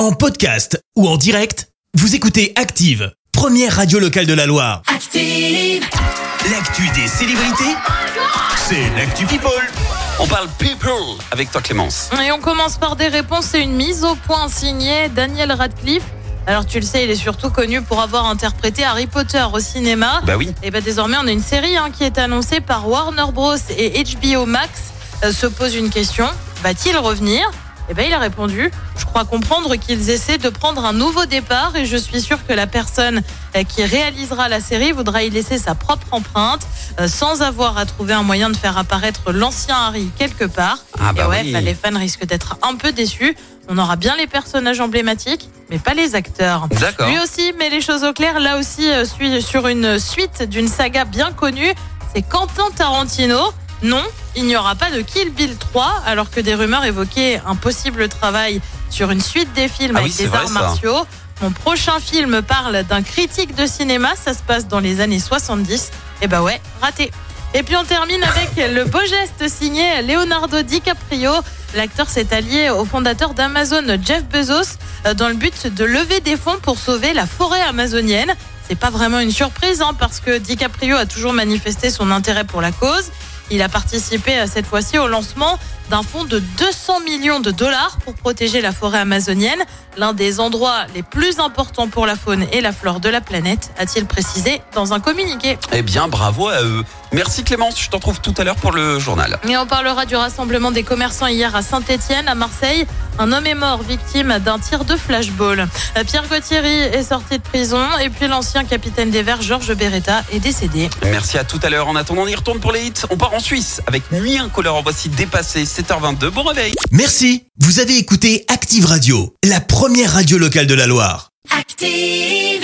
En podcast ou en direct, vous écoutez Active, première radio locale de la Loire. Active. L'actu des célébrités, c'est l'actu People. On parle people avec toi Clémence. Et on commence par des réponses et une mise au point signée Daniel Radcliffe. Alors tu le sais, il est surtout connu pour avoir interprété Harry Potter au cinéma. Bah oui. Et ben désormais, on a une série hein, qui est annoncée par Warner Bros et HBO Max. Euh, se pose une question va-t-il revenir? Eh ben, il a répondu Je crois comprendre qu'ils essaient de prendre un nouveau départ et je suis sûr que la personne euh, qui réalisera la série voudra y laisser sa propre empreinte euh, sans avoir à trouver un moyen de faire apparaître l'ancien Harry quelque part. Ah bah et ouais, oui. bah, les fans risquent d'être un peu déçus. On aura bien les personnages emblématiques, mais pas les acteurs. D'accord. Lui aussi met les choses au clair. Là aussi, euh, sur une suite d'une saga bien connue. C'est Quentin Tarantino. Non, il n'y aura pas de Kill Bill 3, alors que des rumeurs évoquaient un possible travail sur une suite des films Ah avec des vrai, arts ça. martiaux. Mon prochain film parle d'un critique de cinéma. Ça se passe dans les années 70. Et bah ouais, raté. Et puis on termine avec le beau geste signé Leonardo DiCaprio. L'acteur s'est allié au fondateur d'Amazon, Jeff Bezos, euh, dans le but de lever des fonds pour sauver la forêt amazonienne. C'est pas vraiment une surprise, hein, parce que DiCaprio a toujours manifesté son intérêt pour la cause. Il a participé euh, cette fois-ci au lancement d'un fonds de 200 millions de dollars pour protéger la forêt amazonienne, l'un des endroits les plus importants pour la faune et la flore de la planète, a-t-il précisé dans un communiqué. Eh bien, bravo à eux. Merci Clémence, je t'en trouve tout à l'heure pour le journal. Et on parlera du rassemblement des commerçants hier à Saint-Etienne, à Marseille. Un homme est mort victime d'un tir de flashball. Euh, Pierre Gauthieri est sorti de prison et puis l'ancien capitaine des Verts, Georges Beretta, est décédé. Merci à tout à l'heure. En attendant, on y retourne pour les hits. On part en Suisse avec Nuit Incolore. En voici dépassé 7h22. Bon réveil. Merci, vous avez écouté Active Radio, la première radio locale de la Loire. Active.